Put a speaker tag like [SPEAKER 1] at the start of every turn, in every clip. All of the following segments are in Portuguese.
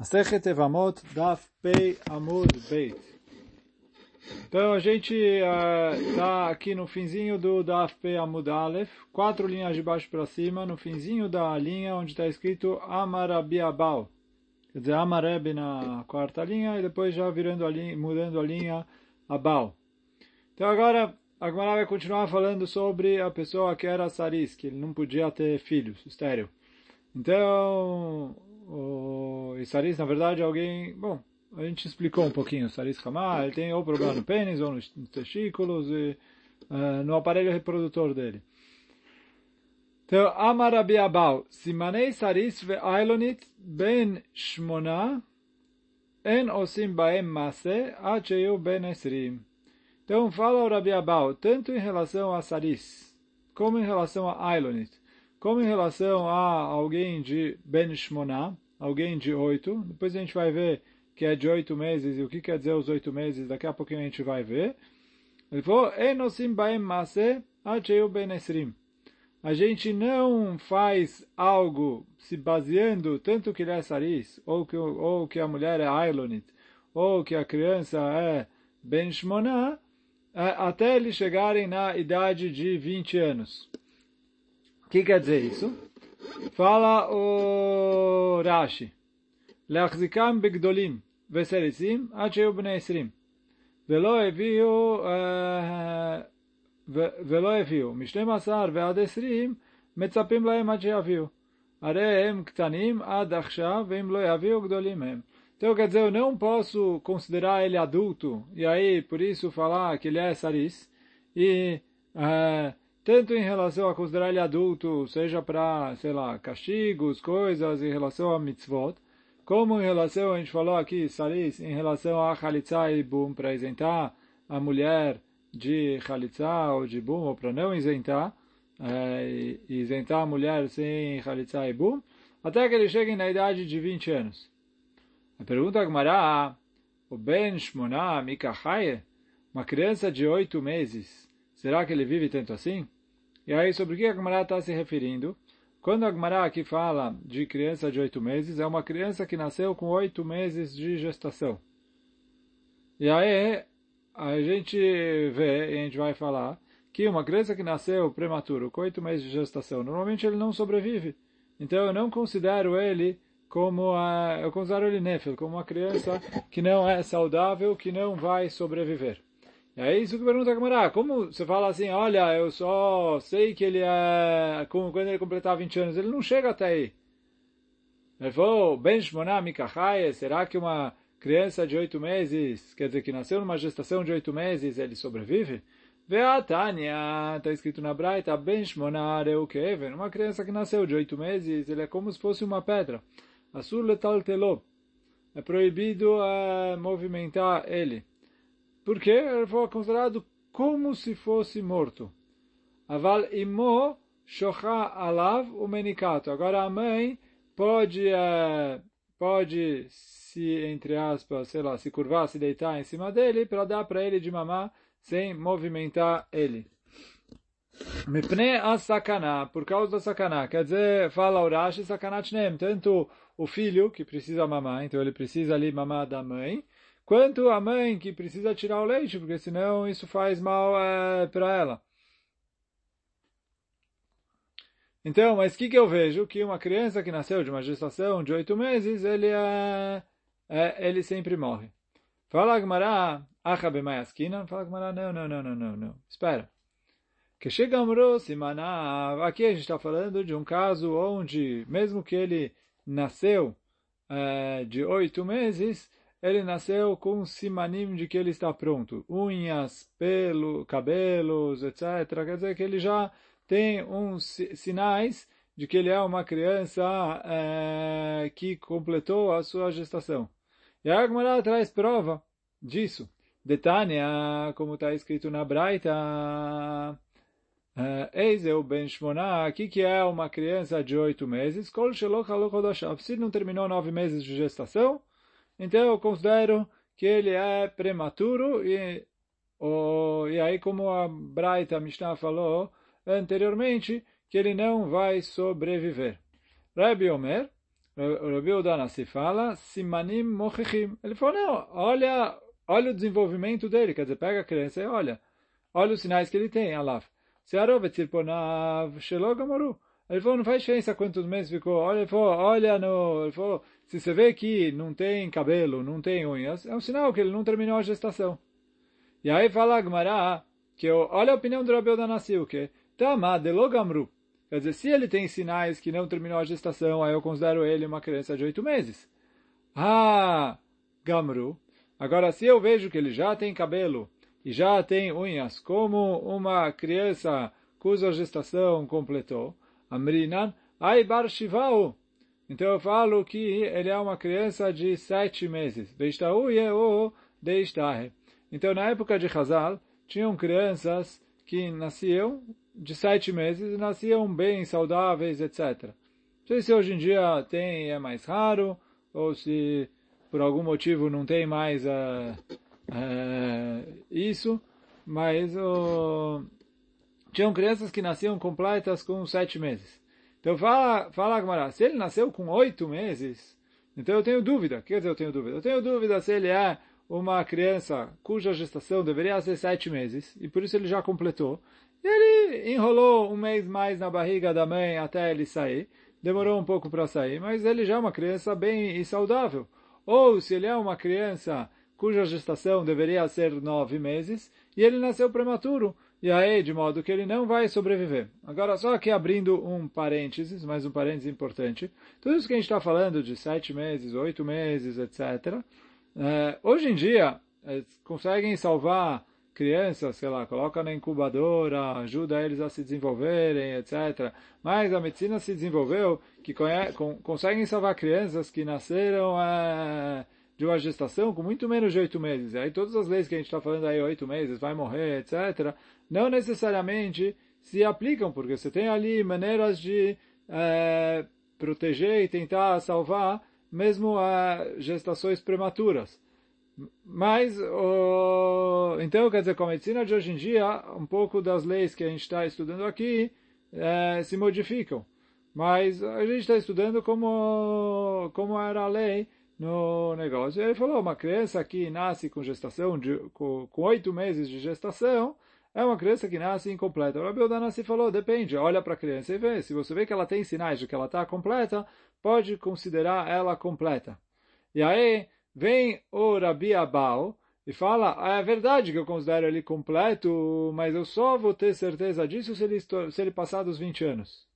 [SPEAKER 1] Masechet Evamot Daf Pei Amud Beit. Então a gente está uh, aqui no finzinho do Daf Pei Amud Aleph, quatro linhas de baixo para cima, no finzinho da linha onde está escrito Amarabiabal. Quer dizer, Amareb na quarta linha e depois já virando a linha, mudando a linha Abal. Então agora a Gemara vai continuar falando sobre a pessoa que era Saris, que ele não podia ter filhos, estéreo. Então, o Saris, na verdade, alguém... Bom, a gente explicou um pouquinho. O Saris Hamar, ele tem ou problema no pênis, ou nos testículos, e uh, no aparelho reprodutor dele. Então, Amar Rabi Abau, Simanei Saris ve Ailonit ben Shmona en osim baem mase acheyu ben esrim. Então, fala o Rabi Abau, tanto em relação a Saris, como em relação a Ailonit, como em relação a alguém de Ben alguém de oito, depois a gente vai ver que é de oito meses e o que quer dizer os oito meses, daqui a pouquinho a gente vai ver. Ele falou, Enosim baem mase acheu ben esrim. A gente não faz algo se baseando tanto que ele é saris, ou que, ou que a mulher é ailonit, ou que a criança é ben shmoná, até eles chegarem na idade de 20 anos. O que quer dizer isso? Fala o Rashi. להחזיקם בגדולים וסריסים עד שיהיו בני עשרים. ולא הביאו, ולא הביאו. מ-12 ועד 20 מצפים להם עד שיביאו. הרי הם קטנים עד עכשיו, ואם לא יביאו, גדולים הם. Então, quer dizer, eu não posso considerar ele adulto, e aí, por isso, falar que ele é saris, e uh, tanto em relação a considerar ele adulto, seja para, sei lá, castigos, coisas, em relação a mitzvot, como em relação, a gente falou aqui, saris, em relação a chalitza e bum, para isentar a mulher de chalitza ou de bum, ou para não isentar, é, isentar a mulher sem chalitza e bum, até que eles cheguem na idade de 20 anos. A pergunta Agmará, o Ben Shmoná Mikahaye, uma criança de oito meses, será que ele vive tanto assim? E aí, sobre o que a Agmará está se referindo? Quando a Agmará aqui fala de criança de oito meses, é uma criança que nasceu com oito meses de gestação. E aí, a gente vê, e a gente vai falar, que uma criança que nasceu prematuro, com oito meses de gestação, normalmente ele não sobrevive. Então, eu não considero ele como a, eu considero ele nefel, como uma criança que não é saudável, que não vai sobreviver. E aí isso que pergunta a Gamara, como você fala assim, olha, eu só sei que ele é, como quando ele completar 20 anos, ele não chega até aí. Ele falou, Ben Shmoná Mikahaye, será que uma criança de oito meses, quer dizer, que nasceu numa gestação de oito meses, ele sobrevive? Veatania, está escrito na Braita, Ben Shmoná Reukeven, uma criança que nasceu de oito meses, ele é como se fosse uma pedra. Asur letal telo. É proibido uh, movimentar ele. Porque ele foi considerado como se fosse morto. Aval imo shocha alav o menikato. Agora a mãe pode, uh, pode se, entre aspas, sei lá, se curvar, se deitar em cima dele para dar para ele de mamar sem movimentar ele. Mipne a sakana, por causa da sakana. Quer dizer, fala Urashi, sakanatnem, tanto o filho que precisa mamar, então ele precisa ali mamar da mãe, quanto a mãe que precisa tirar o leite, porque senão isso faz mal é, para ela. Então, mas o que, que eu vejo? Que uma criança que nasceu de uma gestação de oito meses, ele é, é ele sempre morre. Fala Gmará, acha bemayaskina? Fala Gmará, não, não, não, não, não, não. Espera. Que chegamos aqui a gente está falando de um caso onde, mesmo que ele nasceu é, de oito meses, ele nasceu com simanim de que ele está pronto. Unhas, pelo, cabelos, etc. Quer dizer que ele já tem uns sinais de que ele é uma criança é, que completou a sua gestação. E a Agmará traz prova disso. Detânia, como está escrito na Braita, Eiseu ben Shmoná, aqui que é uma criança de oito meses, se não terminou nove meses de gestação, então eu considero que ele é prematuro e, oh, e aí como a Braita Mishnah falou anteriormente, que ele não vai sobreviver. Rabbi Omer, o Rabi Udanassi fala, simanim mochechim. Ele falou, não, olha, olha o desenvolvimento dele, quer dizer, pega a criança e olha, olha os sinais que ele tem, alaf. Searov etzirponav shelogamoru. Ele falou, não faz diferença quantos meses ficou. Olha, ele falou, olha no... Ele falou, se você vê que não tem cabelo, não tem unhas, é um sinal que ele não terminou a gestação. E aí fala Agmará, que olha a opinião do Rabi Udanassi, o que? Tama de logamru. Quer dizer, se ele tem sinais que não terminou a gestação, aí eu considero ele uma criança de oito meses. Ah, Gamru. Agora, se eu vejo que ele já tem cabelo e já tem unhas, como uma criança cuja gestação completou, Amrinan, Ai Bar Shivau. Então eu falo que ele é uma criança de sete meses. Então na época de Hazal, tinham crianças que nasciam de sete meses nasciam bem, saudáveis, etc. Não sei se hoje em dia tem é mais raro, ou se por algum motivo não tem mais uh, uh, isso, mas uh, tinham crianças que nasciam completas com sete meses. Então fala, fala Agmará, se ele nasceu com oito meses, então eu tenho dúvida. Quer dizer, eu tenho dúvida? Eu tenho dúvida se ele é uma criança cuja gestação deveria ser sete meses, e por isso ele já completou. E ele enrolou um mês mais na barriga da mãe até ele sair. Demorou um pouco para sair, mas ele já é uma criança bem e saudável. Ou se ele é uma criança cuja gestação deveria ser nove meses, e ele nasceu prematuro, e aí, de modo que ele não vai sobreviver. Agora, só aqui abrindo um parênteses, mais um parênteses importante. Tudo isso que a gente está falando de sete meses, oito meses, etc., é, hoje em dia, é, conseguem salvar crianças, sei lá, coloca na incubadora, ajuda eles a se desenvolverem, etc. Mas a medicina se desenvolveu que conseguem salvar crianças que nasceram é, de uma gestação com muito menos de oito meses. E aí todas as leis que a gente está falando aí, oito meses, vai morrer, etc., não necessariamente se aplicam, porque você tem ali maneiras de é, proteger e tentar salvar mesmo a gestações prematuras. Mas, o... então, quer dizer, com a medicina de hoje em dia, um pouco das leis que a gente está estudando aqui é, se modificam. Mas a gente está estudando como, como era a lei no negócio. Ele falou, uma criança que nasce com gestação, de, com oito meses de gestação, é uma criança que nasce incompleta. O Rabi Odanassi falou, depende, olha para a criança e vê. Se você vê que ela tem sinais de que ela está completa, pode considerar ela completa. E aí vem o Rabi Abal e fala, é verdade que eu considero ele completo, mas eu só vou ter certeza disso se ele, se ele passar dos 20 anos.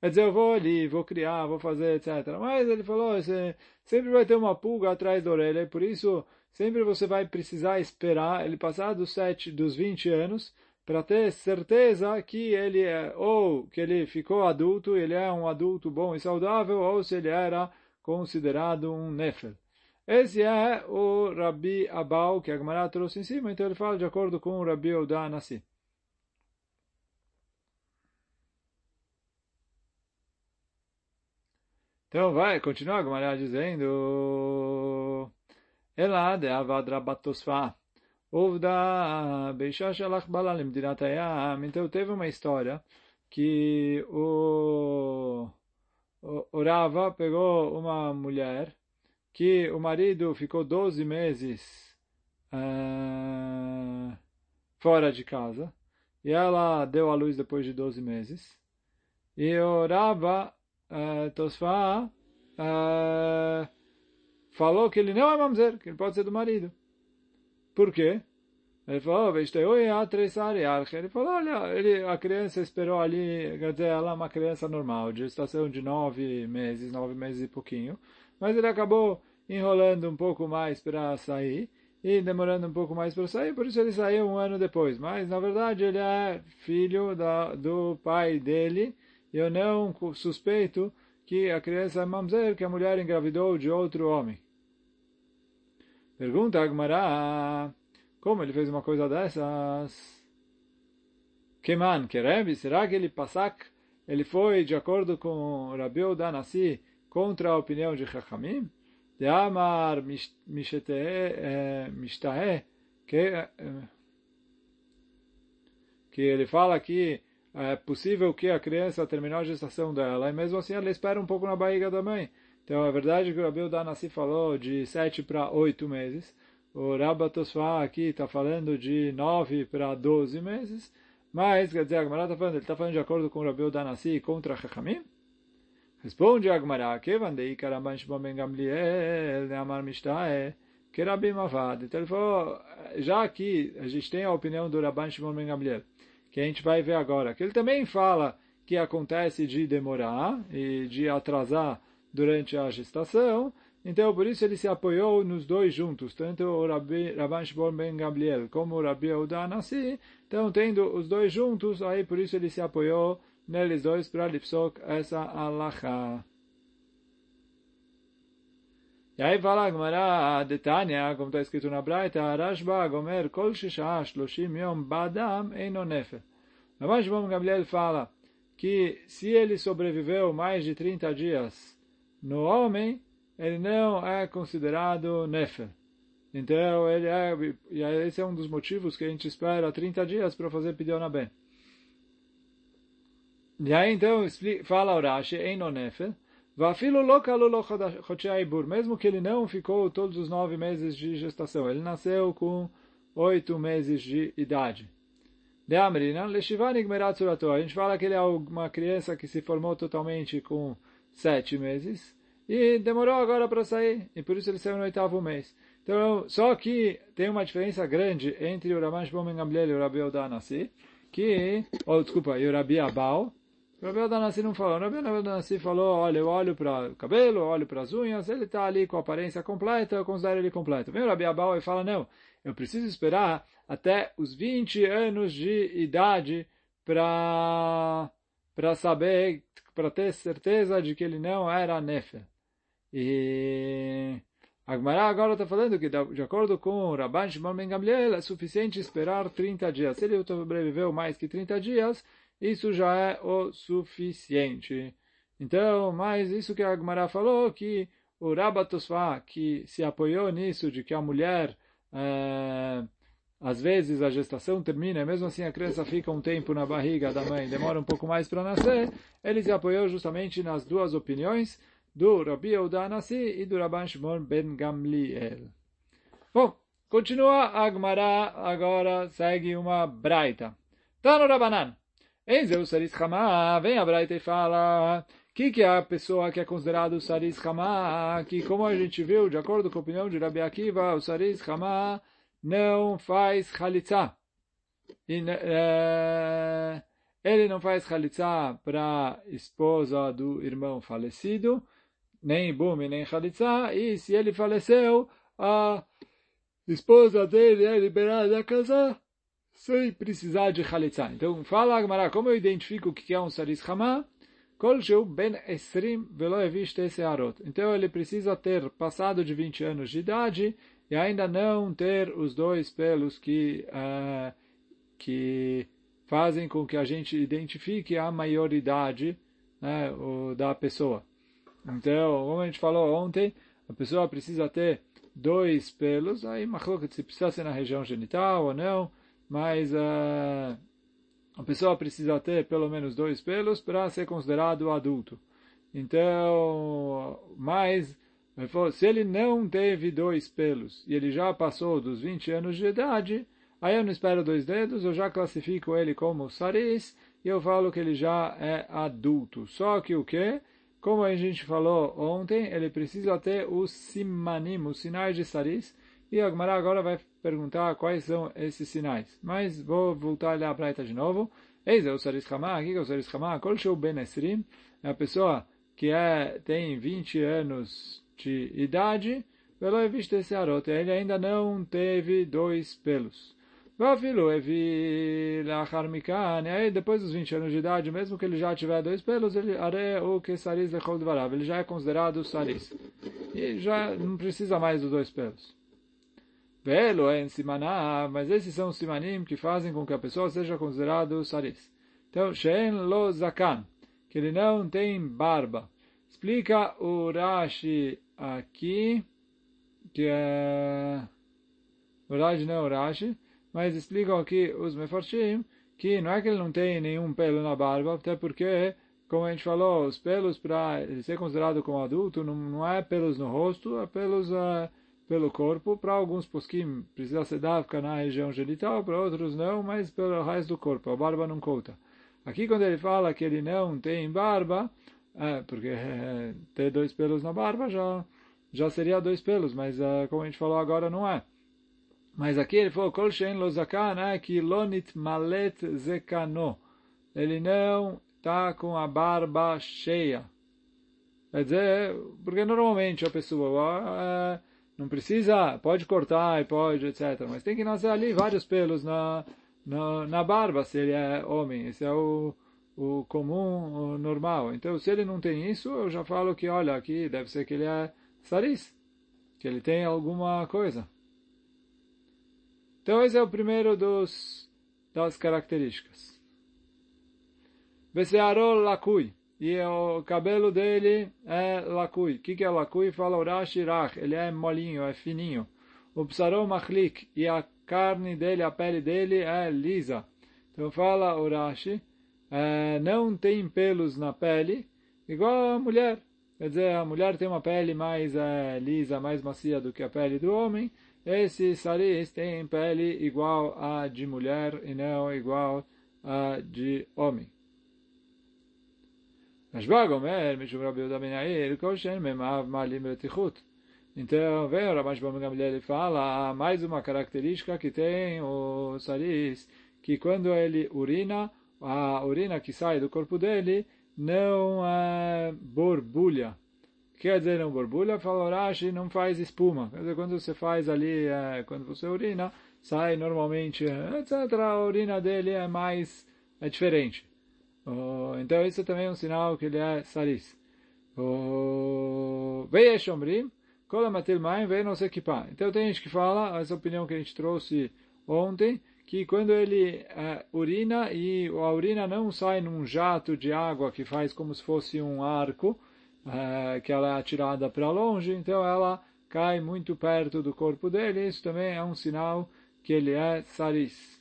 [SPEAKER 1] Quer dizer, eu vou ali, vou criar, vou fazer, etc. Mas ele falou, você sempre vai ter uma pulga atrás da orelha, e por isso sempre você vai precisar esperar ele passar dos, 7, dos 20 anos para ter certeza que ele é, ou que ele ficou adulto, ele é um adulto bom e saudável, ou se ele era considerado um nefel. Esse é o Rabi Abau, que a Gemara trouxe em cima, então ele fala de acordo com o Rabi Odanassi. Então vai, continua a Gemara dizendo... Ela de Avad Rabatosfa. Uvda Beisha Shalach Bala Limdinat Hayam. Então teve uma história que o, o, Rava pegou uma mulher que o marido ficou 12 meses uh, fora de casa e ela deu à luz depois de 12 meses. E o Rava uh, Tosfa uh, falou que ele não é mamzer, que ele pode ser do marido. Por quê? Ele falou, oh, ele falou, olha, ele, a criança esperou ali, quer dizer, ela é uma criança normal, de estação de nove meses, nove meses e pouquinho, mas ele acabou enrolando um pouco mais para sair, e demorando um pouco mais para sair, por isso ele saiu um ano depois. Mas, na verdade, ele é filho da, do pai dele, eu não suspeito que a criança é mamzer, que a mulher engravidou de outro homem. Pergunta Agmará, como ele fez uma coisa dessas? Que man, que Rebbe, será que ele passak, ele foi de acordo com Rabi Odanassi contra a opinião de Chachamim? De Amar Mishtahe, que, que ele fala que é possível que a criança terminou a gestação dela, e mesmo assim ela espera um pouco na barriga da mãe. Então é verdade que o Rabi Udanassi falou de sete para oito meses. O Rabba aqui está falando de nove para doze meses. Mas, quer dizer, a Gemara está falando, ele está falando de acordo com o Rabi Udanassi contra Chachamim? Responde a Gemara, Kevan dei Karaban Shimon Ben Gamliel, Neamar Mishtae, que Rabi Mavad. Então ele falou, já aqui a gente tem a opinião do Rabban Shimon Ben Gamliel, que a gente vai ver agora, que ele também fala que acontece de demorar e de atrasar durante a gestação, então por isso ele se apoiou nos dois juntos, tanto o Rabbi, Rabban Shimon Ben Gamliel como o Rabbi Yehuda Nassi, então tendo os dois juntos, aí por isso ele se apoiou neles dois para lipsok essa alaha. E aí fala a Gemara, Detania, como está escrito na Braita, Rashba, Gomer, Kol Shishah, Shloshim Yom, Badam, Eino Nefel. Rabban Shimon Gamliel fala que se ele sobreviveu mais de 30 dias no homem, ele não é considerado nefel. Então, ele é, e esse é um dos motivos que a gente espera 30 dias para fazer pidyon bem. E aí, então, fala Rashi, em no nefel, Vafilo mesmo que ele não ficou todos os nove meses de gestação, ele nasceu com oito meses de idade. De Amrina, Leshivanig Meratzurato, a gente fala que ele é uma criança que se formou totalmente com sete meses, e demorou agora para sair, e por isso ele saiu no oitavo mês. Então, só que tem uma diferença grande entre o Raman Shimon Gamliel e o Rabi Odanassi, que, ou oh, desculpa, e o Rabi Abal, Rabi Odanassi não falou, Rabi Odanassi falou, olha, eu olho para o cabelo, eu olho para as unhas, ele está ali com a aparência completa, eu considero ele completo. Vem o Rabi Abal e fala, não, eu preciso esperar até os 20 anos de idade para para saber, para ter certeza de que ele não era Nefer. E Agmará agora está falando que, de acordo com o Rabban Shimon Ben Gamliel, é suficiente esperar 30 dias. Se ele sobreviveu mais que 30 dias, isso já é o suficiente. Então, mais isso que a Agmará falou, que o Rabatosfa, que se apoiou nisso, de que a mulher, é, às vezes a gestação termina, mesmo assim a criança fica um tempo na barriga da mãe, demora um pouco mais para nascer, ele se apoiou justamente nas duas opiniões, do Rabi Yehuda e do Rabban Shimon Ben Gamliel. Bom, continua a Agmará, agora segue uma braita. Tano Rabanan. Enzeu Saris Hamá, vem a braita e fala que que é a pessoa que é considerado Saris Hamá, que como a gente viu, de acordo com a opinião de Rabi Akiva, o Saris Hamá não faz Khalitsa. E, é, ele não faz Khalitsa para esposa do irmão falecido, nem Bumi, nem Khalitsa, e se ele faleceu, a esposa dele é liberada a casar sem precisar de Khalitsa. Então, fala Agmará, como eu identifico o que é um Saris Hamá? Ben esrim velo searot. Então, ele precisa ter passado de 20 anos de idade e ainda não ter os dois pelos que, uh, que fazem com que a gente identifique a maioridade né, o, da pessoa. Então, como a gente falou ontem, a pessoa precisa ter dois pelos, aí se precisa ser na região genital ou não, mas uh, a pessoa precisa ter pelo menos dois pelos para ser considerado adulto. Então, mas se ele não teve dois pelos e ele já passou dos 20 anos de idade, aí eu não espero dois dedos, eu já classifico ele como saris e eu falo que ele já é adulto. Só que o que? Como a gente falou ontem, ele precisa ter os simanim, os sinais de saris, e a Gemara agora vai perguntar quais são esses sinais. Mas vou voltar lá para de novo. Eis é o saris chamá, aqui é o saris chamá, kol sheu ben esrim, é a pessoa que é, tem 20 anos de idade, pelo visto esse arote, ele ainda não teve dois pelos. Vafilo evi lachar mikan, aí depois dos 20 anos de idade, mesmo que ele já tiver dois pelos, ele are o que saris lechol dvarav, ele já é considerado saris. E já não precisa mais dos dois pelos. Velo é em simaná, mas esses são os simanim que fazem com que a pessoa seja considerado saris. Então, shen lo zakan, que ele não tem barba. Explica o Rashi aqui, que é... O Rashi não é o Rashi, mas explicam aqui os Mefarshim que não é que ele não tem nenhum pelo na barba, até porque, como a gente falou, os pelos para ele ser considerado como adulto não, não é pelos no rosto, é pelos uh, pelo corpo. Para alguns posquim precisa ser ficar na região genital, para outros não, mas pelo resto do corpo. A barba não conta. Aqui quando ele fala que ele não tem barba, é, porque é, ter dois pelos na barba já, já seria dois pelos, mas é, como a gente falou agora não é. Mas aqui ele falou, Kol Shein Lo Zakan, né, que Lonit Malet Zekano. Ele não está com a barba cheia. Quer dizer, porque normalmente a pessoa é, não precisa, pode cortar e pode, etc. Mas tem que nascer ali vários pelos na, na, na barba, se ele é homem. Esse é o, o comum, o normal. Então, se ele não tem isso, eu já falo que, olha, aqui deve ser que ele é saris, que ele tem alguma coisa. Então, esse é o primeiro dos, das características. Vesearol lakui. E o cabelo dele é lakui. O que, que é lakui? Fala Urashi rach. Ele é molinho, é fininho. O psarol machlik. E a carne dele, a pele dele é lisa. Então fala Urashi é, não tem pelos na pele, igual a mulher. Quer dizer, a mulher tem uma pele mais é, lisa, mais macia do que a pele do homem. Esse saris tem pele igual a de mulher e não igual a de homem. Malim Betichut. Então, vem o Ramash Gamliel ele fala, há mais uma característica que tem o saris, que quando ele urina, a urina que sai do corpo dele não é borbulha. Quer dizer, não borbulha, fala Rashi, não faz espuma. Quer dizer, quando você faz ali, é, quando você urina, sai normalmente, etc. A urina dele é mais, é diferente. Oh, então, isso também é um sinal que ele é saris. Veia Shomrim, Kola Matil Maim, veio não se equipar. Então, tem gente que fala, essa opinião que a gente trouxe ontem, que quando ele uh, urina e a urina não sai num jato de água que faz como se fosse um arco, uh, que ela é atirada para longe, então ela cai muito perto do corpo dele, isso também é um sinal que ele é saris.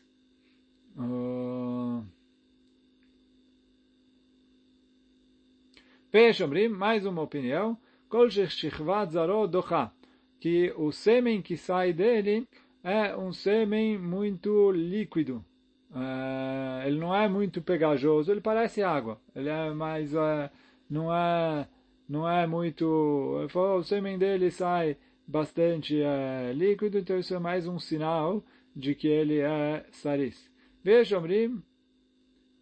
[SPEAKER 1] Peixomrim, mais uma opinião, que o sêmen que sai dele é um sêmen muito líquido. É, ele não é muito pegajoso, ele parece água. Ele é mais, é, não é, não é muito. O sêmen dele sai bastante é, líquido, então isso é mais um sinal de que ele é saris. Veja, Omrim,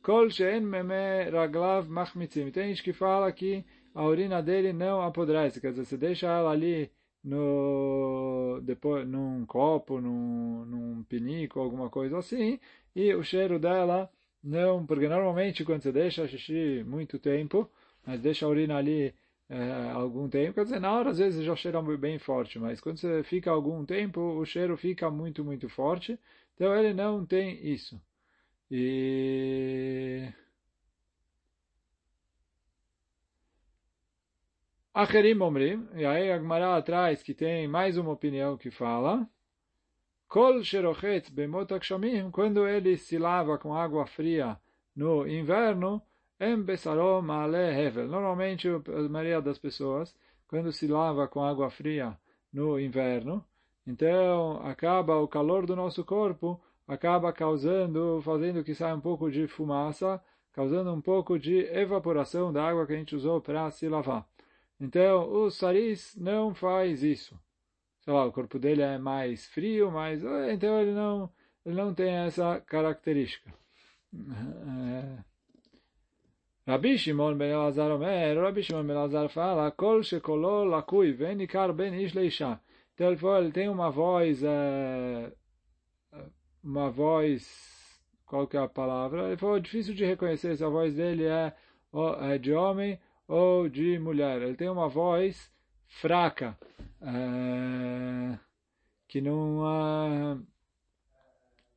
[SPEAKER 1] Kol she'en meme raglav machmitzim. Tem gente que fala que a urina dele não apodrece, quer dizer, você deixa ela ali no depois num copo, num, num pinico, alguma coisa assim, e o cheiro dela não, porque normalmente quando você deixa xixi muito tempo, mas deixa a urina ali é, algum tempo, quer dizer, na hora às vezes já cheira bem forte, mas quando você fica algum tempo, o cheiro fica muito, muito forte, então ele não tem isso. E Acherim Omrim, e aí a atrás que tem mais uma opinião que fala, Kol Sherochet Bemot Akshamim, quando ele se lava com água fria no inverno, Em Besarom Hevel. Normalmente, a maioria das pessoas, quando se lava com água fria no inverno, então acaba o calor do nosso corpo, acaba causando, fazendo que saia um pouco de fumaça, causando um pouco de evaporação da água que a gente usou para se lavar. Então, o saris não faz isso. Sei lá, o corpo dele é mais frio, mas então ele não, ele não tem essa característica. É... Rabi Shimon ben Elazar Omer, Rabi Shimon ben Elazar fala, Kol shekolol lakui venikar ben ish leisha. Então ele, ele tem uma voz, é, uma voz, qual que é a palavra? Ele falou, difícil de reconhecer se a voz dele é, é de homem ou de mulher. Ele tem uma voz fraca, é, que não é,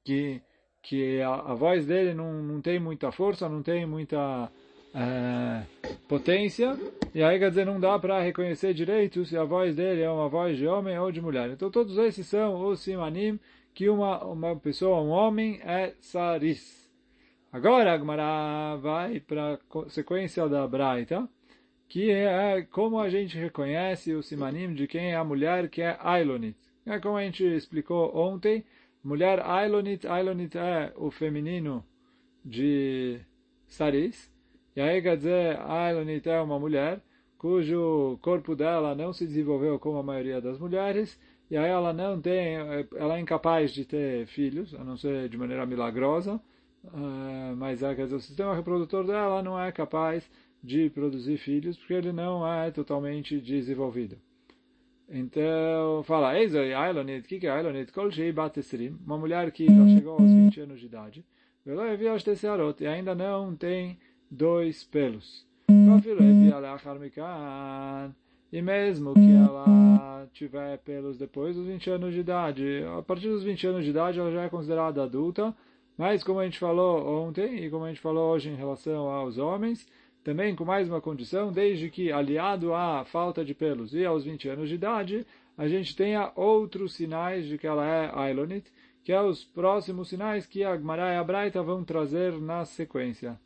[SPEAKER 1] que que a, a, voz dele não, não tem muita força, não tem muita é, potência, e aí quer dizer, não dá para reconhecer direito se a voz dele é uma voz de homem ou de mulher. Então todos esses são os simanim que uma, uma pessoa, um homem, é saris. Agora a vai para a sequência da Braita, que é como a gente reconhece o simanim de quem é a mulher que é Ailonit. É como a gente explicou ontem, mulher Ailonit, Ailonit é o feminino de Saris, e aí quer dizer, Ailonit é uma mulher cujo corpo dela não se desenvolveu como a maioria das mulheres, e aí ela não tem, ela é incapaz de ter filhos, a não ser de maneira milagrosa, uh, mas é, quer dizer, o sistema reprodutor dela não é capaz de produzir filhos, porque ele não é totalmente desenvolvido. Então, fala, Eis Ailonit, o que é Ailonit? Kol Shei Batesrim, uma mulher que já chegou aos 20 anos de idade, e ainda não tem dois pelos. E mesmo que ela tiver pelos depois dos 20 anos de idade, a partir dos 20 anos de idade ela já é considerada adulta, mas como a gente falou ontem e como a gente falou hoje em relação aos homens, também com mais uma condição, desde que aliado à falta de pelos e aos 20 anos de idade, a gente tenha outros sinais de que ela é Ailonit, que é os próximos sinais que a Gmará e a Braita vão trazer na sequência.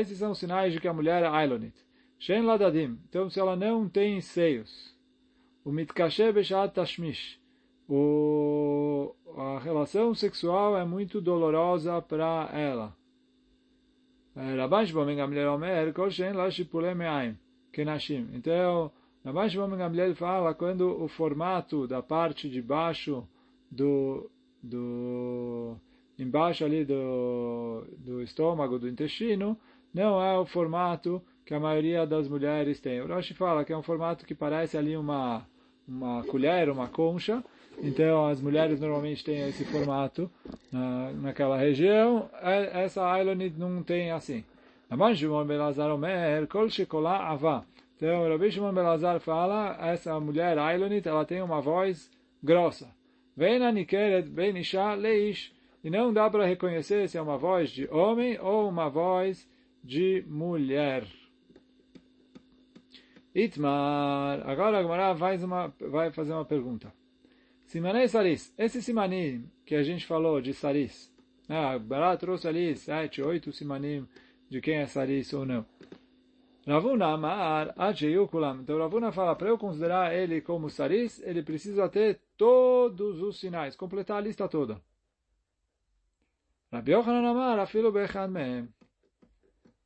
[SPEAKER 1] Esses são sinais de que a mulher é Ailonit. Shen Ladadim. Então, se ela não tem seios, o Mitkashe Beshat Tashmish, a relação sexual é muito dolorosa para ela. Rabban Shimon Gamliel Omer, Kol Shen La Shipule Me'aim, Kenashim. Então, Rabban Shimon Gamliel fala quando o formato da parte de baixo do, do embaixo ali do, do estômago, do intestino, não é o formato que a maioria das mulheres tem. O Roshi fala que é um formato que parece ali uma, uma colher, uma concha. Então, as mulheres normalmente têm esse formato na, naquela região. É, essa Ailonit não tem assim. Então, Rabi Shimon Belazar fala, essa mulher Ailonit, ela tem uma voz grossa. Vena Nikeret Ben Isha Leish e não dá para reconhecer se é uma voz de homem ou uma voz de mulher. Itmar, agora a Gemara vai fazer uma pergunta. Simanei Saris, esse simanim que a gente falou de Saris, ah, Bará trouxe ali sete, oito simanim de quem é Saris ou não. Ravuna Amar Kulam. Então Ravuna fala, para eu considerar ele como Saris, ele precisa ter todos os sinais, completar a lista toda. Rabi Yochanan Amar, afilo bechad mehem.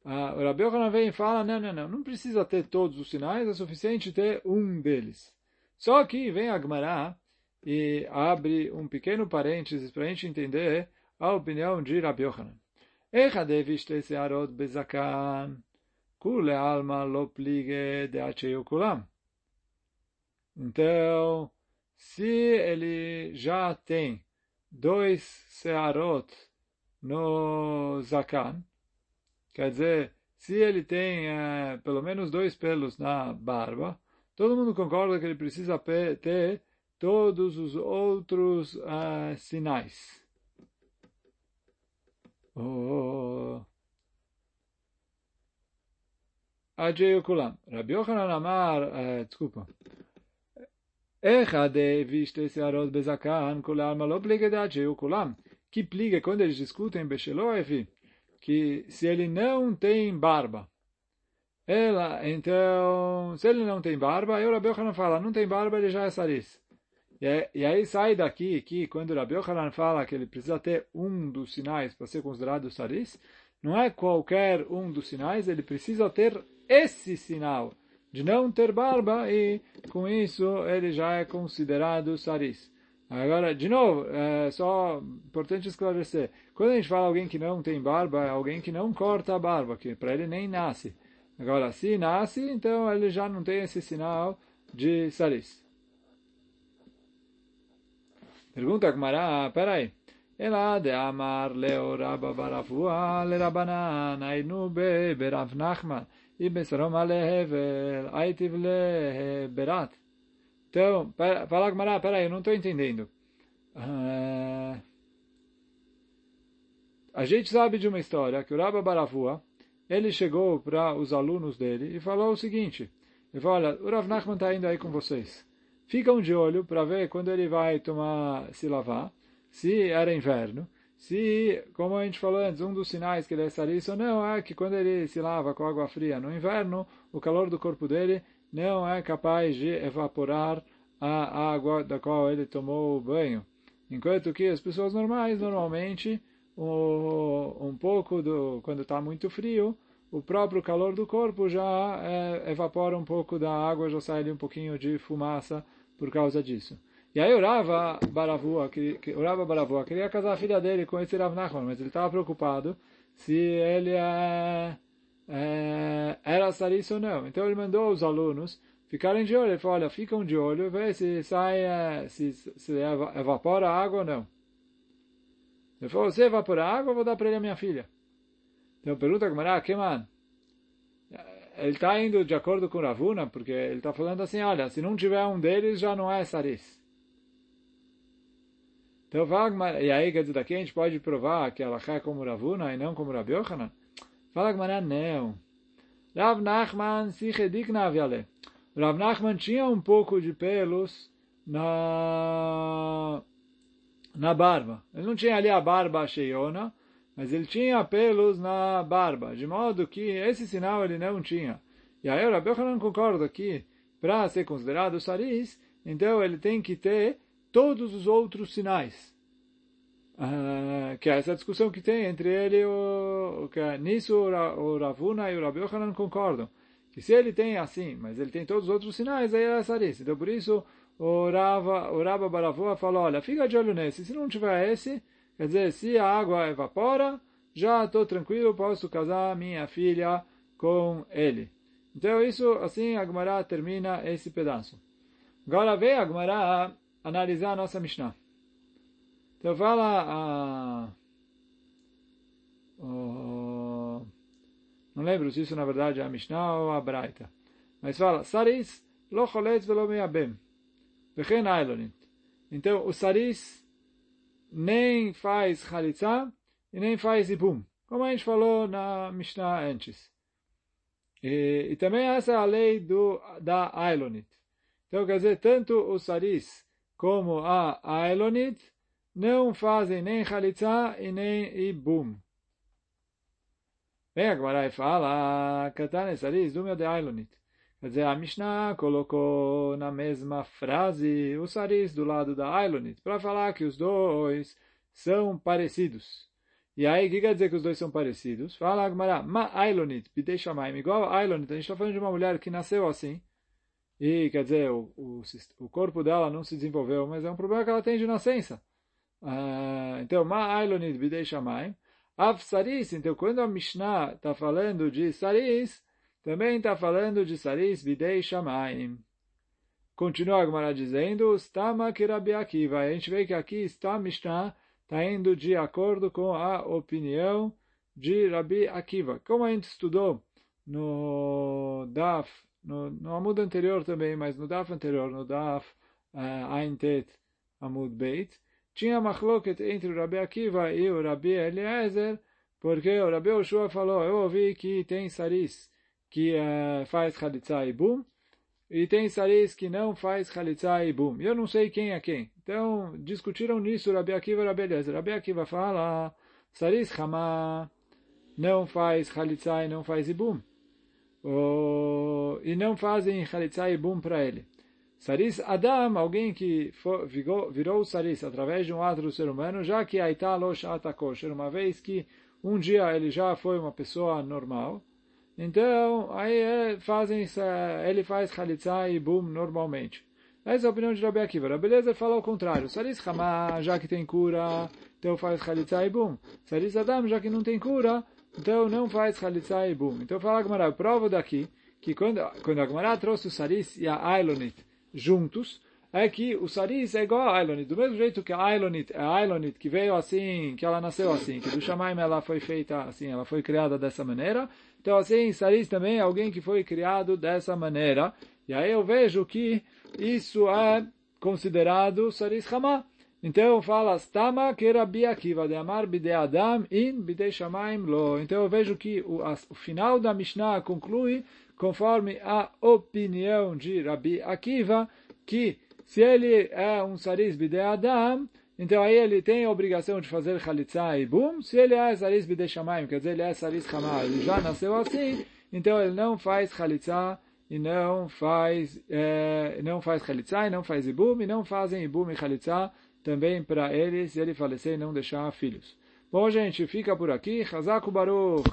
[SPEAKER 1] Ah, Rabi Yochanan vem e fala, não, não, não, não precisa ter todos os sinais, é suficiente ter um deles. Só que vem a Gemara e abre um pequeno parênteses para a gente entender a opinião de Rabi searot bezakan, kule alma de. Então, se ele já tem dois searot no Zakan. Quer dizer, se ele tem é, pelo menos dois pelos na barba, todo mundo concorda que ele precisa ter todos os outros uh, sinais. Oh. Ajay Kulam. Rabbi Yochanan Amar, uh, desculpa. Echad viste searot bezakan kulam lo pligedat kulam que pliga quando eles discutem Besheloev, que se ele não tem barba, ela, então, se ele não tem barba, aí o Rabi Yochanan fala, não tem barba, ele já é saris. E, e aí sai daqui que quando o Rabi Yochanan fala que ele precisa ter um dos sinais para ser considerado saris, não é qualquer um dos sinais, ele precisa ter esse sinal de não ter barba e com isso ele já é considerado saris. Agora, de novo, é só importante esclarecer. Quando a gente fala alguém que não tem barba, é alguém que não corta a barba, que para ele nem nasce. Agora, se nasce, então ele já não tem esse sinal de saris. Pergunta Gmará, peraí. Ela de amar leo rabba barafua le rabanan ainu be berav nachman e besarom alehevel aitiv le berat. Então, fala Gmará, peraí, eu não estou entendendo. Uh, a gente sabe de uma história que o Rabba Baravua, ele chegou para os alunos dele e falou o seguinte, ele falou, olha, o Rav Nachman está indo aí com vocês. ficam de olho para ver quando ele vai tomar, se lavar, se era inverno, se, como a gente falou antes, um dos sinais que ele é saris ou não é que quando ele se lava com água fria no inverno, o calor do corpo dele não é capaz de evaporar a água da qual ele tomou banho. Enquanto que as pessoas normais, normalmente, um pouco do quando está muito frio, o próprio calor do corpo já é, evapora um pouco da água, já sai ali um pouquinho de fumaça por causa disso. E aí orava Baravua, que, que, orava Baravua, queria casar a filha dele com esse Rav Nachman, mas ele estava preocupado se ele é, é, era saris ou não. Então ele mandou os alunos ficarem de olho. Ele falou, olha, ficam de olho, vê se sai, é, se, se evapora a água ou não. Ele falou, se evaporar a água, eu vou dar para ele a minha filha. Então pergunta como era, que man? Ele está indo de acordo com Ravuna, porque ele está falando assim, olha, se não tiver um deles, já não é saris. Então, e aí, quer dizer, daqui a gente pode provar que ela é como Ravuna e não como Rabi Yochanan? Fala que não. Rav Nachman se redikna aviale. Rav Nachman tinha um pouco de pelos na, na barba. Ele não tinha ali a barba cheiona, mas ele tinha pelos na barba, de modo que esse sinal ele não tinha. E aí o Rabi Yochanan concorda que, para ser considerado saris, então ele tem que ter todos os outros sinais. Uh, que é essa discussão que tem entre ele e o... Que é, nisso o Ravuna e o Rabi Yochanan concordam. Que se ele tem assim, mas ele tem todos os outros sinais, aí é saris. Então por isso o Rava, o Rava Baravua falou, olha, fica de olho nesse. Se não tiver esse, quer dizer, se a água evapora, já estou tranquilo, posso casar minha filha com ele. Então isso, assim, a Gemara termina esse pedaço. Agora vem a Gemara analisar a nossa Mishnah. Então fala a... Não lembro se isso na verdade é a Mishnah ou a Braita. Mas fala, Saris lo choletz velo meabem. Vechen ailonit. Então, o Saris nem faz Chalitza e nem faz Ibum. Como a gente falou na Mishnah antes. E, e também essa é a lei do, da Ailonit. Então, quer dizer, tanto o Saris como a Ailonit não fazem nem Chalitza e nem Ibum. Vem agora e fala, Katane Saris, meu de Ailonit. Quer dizer, a Mishnah colocou na mesma frase o Saris do lado da Ailonit, para falar que os dois são parecidos. E aí, o que quer dizer que os dois são parecidos? Fala Agmará, ma Ailonit, pidei Shamaim, igual a Ailonit, a gente está falando de uma mulher que nasceu assim, e, quer dizer, o, o, o, corpo dela não se desenvolveu, mas é um problema que ela tem de nascença. Uh, então, Ma Ailonid Bidei Shamayim. Av Saris, então quando a Mishnah está falando de Saris, também está falando de Saris Bidei Shamayim. Continua a Gemara dizendo, Stama Kirabi Akiva. A gente vê que aqui está a Mishnah, está indo de acordo com a opinião de Rabi Akiva. Como a gente estudou no Daf no, no Amud anterior também, mas no Daf anterior, no Daf uh, Ain Tet Amud Beit, tinha machloket entre o Rabi Akiva e o Rabi Eliezer, porque o Rabi Oshua falou, eu ouvi que tem saris que uh, faz Khalitsa e Bum, e tem saris que não faz Khalitsa e Bum. Eu não sei quem é quem. Então, discutiram nisso Rabi Akiva e Rabi Eliezer. Rabi Akiva fala, saris Hama não faz Khalitsa e não faz Ibum e não fazem Chalitza e Bum para ele. Saris Adam, alguém que for, virou, virou Saris através de um ato do ser humano, já que Aita Losh Atakosher, uma vez que um dia ele já foi uma pessoa normal, então aí é, fazem, ele faz Chalitza e Bum normalmente. Essa é a opinião de Rabi Akiva. Rabi Lezer fala contrário. Saris Hama, já que tem cura, então faz Chalitza e Bum. Saris Adam, já que não tem cura, então não faz Khalitsa e Bum. Então fala a Gemara, eu provo daqui que quando, quando a Gemara trouxe o Saris e a Ailonit juntos, é que o Saris é igual a Ailonit. Do mesmo jeito que a Ailonit é a Ailonit que veio assim, que ela nasceu assim, que do Shamaim ela foi feita assim, ela foi criada dessa maneira. Então assim, Saris também é alguém que foi criado dessa maneira. E aí eu vejo que isso é considerado Saris Hamah. Então fala, Stama que Akiva de Amar bide Adam in bide Shamaim lo. Então eu vejo que o, o final da Mishnah conclui conforme a opinião de Rabi Akiva, que Se ele é um saris adam, então aí ele tem a obrigação de fazer chalitza e bum. Se ele é saris bide shamayim, quer dizer, ele é saris hamar, ele já nasceu assim, então ele não faz chalitza e não faz é, não faz chalitza e não faz ibum e não fazem ibum e chalitza também para ele se ele falecer e não deixar filhos. Bom, gente, fica por aqui. Hazaku Baruch.